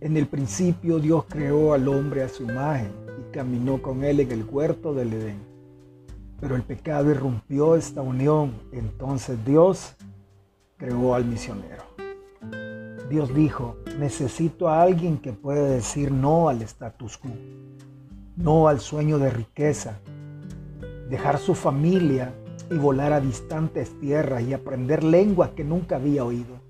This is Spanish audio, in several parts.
En el principio Dios creó al hombre a su imagen y caminó con él en el huerto del Edén. Pero el pecado irrumpió esta unión. Entonces Dios creó al misionero. Dios dijo, necesito a alguien que pueda decir no al status quo, no al sueño de riqueza, dejar su familia y volar a distantes tierras y aprender lenguas que nunca había oído,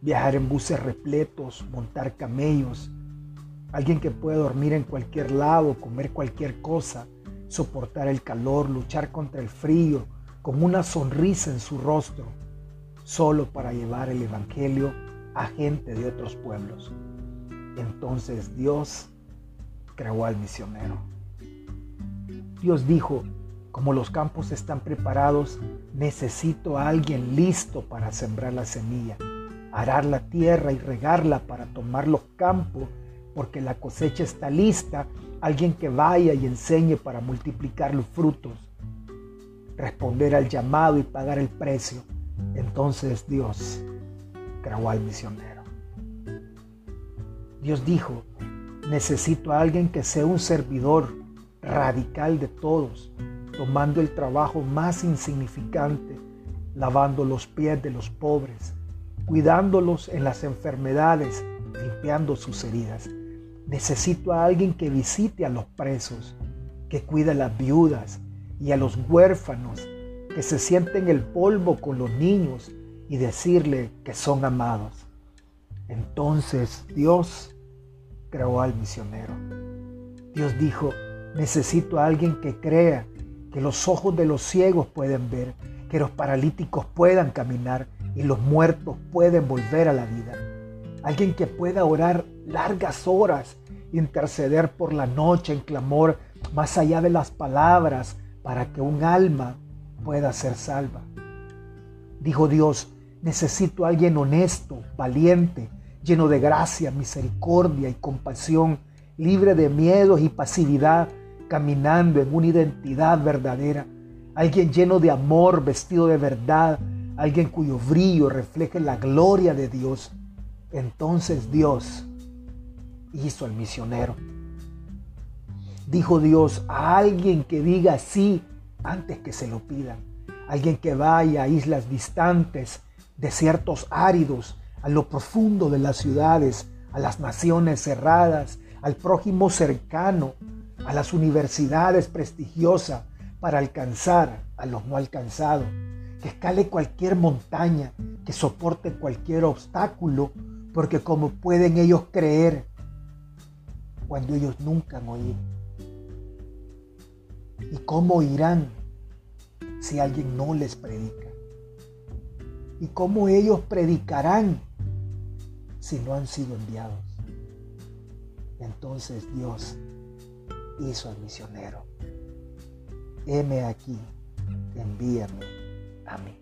viajar en buses repletos, montar camellos, alguien que pueda dormir en cualquier lado, comer cualquier cosa, soportar el calor, luchar contra el frío, con una sonrisa en su rostro, solo para llevar el Evangelio a gente de otros pueblos. Entonces Dios creó al misionero. Dios dijo, como los campos están preparados, necesito a alguien listo para sembrar la semilla, arar la tierra y regarla para tomar los campos, porque la cosecha está lista, alguien que vaya y enseñe para multiplicar los frutos, responder al llamado y pagar el precio. Entonces Dios creó al misionero. Dios dijo, necesito a alguien que sea un servidor radical de todos, tomando el trabajo más insignificante, lavando los pies de los pobres, cuidándolos en las enfermedades, limpiando sus heridas. Necesito a alguien que visite a los presos, que cuide a las viudas y a los huérfanos, que se sienten el polvo con los niños y decirle que son amados. Entonces Dios creó al misionero. Dios dijo, necesito a alguien que crea que los ojos de los ciegos pueden ver, que los paralíticos puedan caminar y los muertos pueden volver a la vida. Alguien que pueda orar largas horas, interceder por la noche en clamor más allá de las palabras para que un alma pueda ser salva. Dijo Dios, Necesito a alguien honesto, valiente, lleno de gracia, misericordia y compasión, libre de miedos y pasividad, caminando en una identidad verdadera. Alguien lleno de amor, vestido de verdad, alguien cuyo brillo refleje la gloria de Dios. Entonces Dios hizo al misionero. Dijo Dios a alguien que diga sí antes que se lo pidan. Alguien que vaya a islas distantes desiertos áridos, a lo profundo de las ciudades, a las naciones cerradas, al prójimo cercano, a las universidades prestigiosas para alcanzar a los no alcanzados, que escale cualquier montaña, que soporte cualquier obstáculo, porque como pueden ellos creer cuando ellos nunca han oído. ¿Y cómo irán si alguien no les predica? y cómo ellos predicarán si no han sido enviados. Entonces Dios hizo al misionero. Heme aquí, envíame a mí.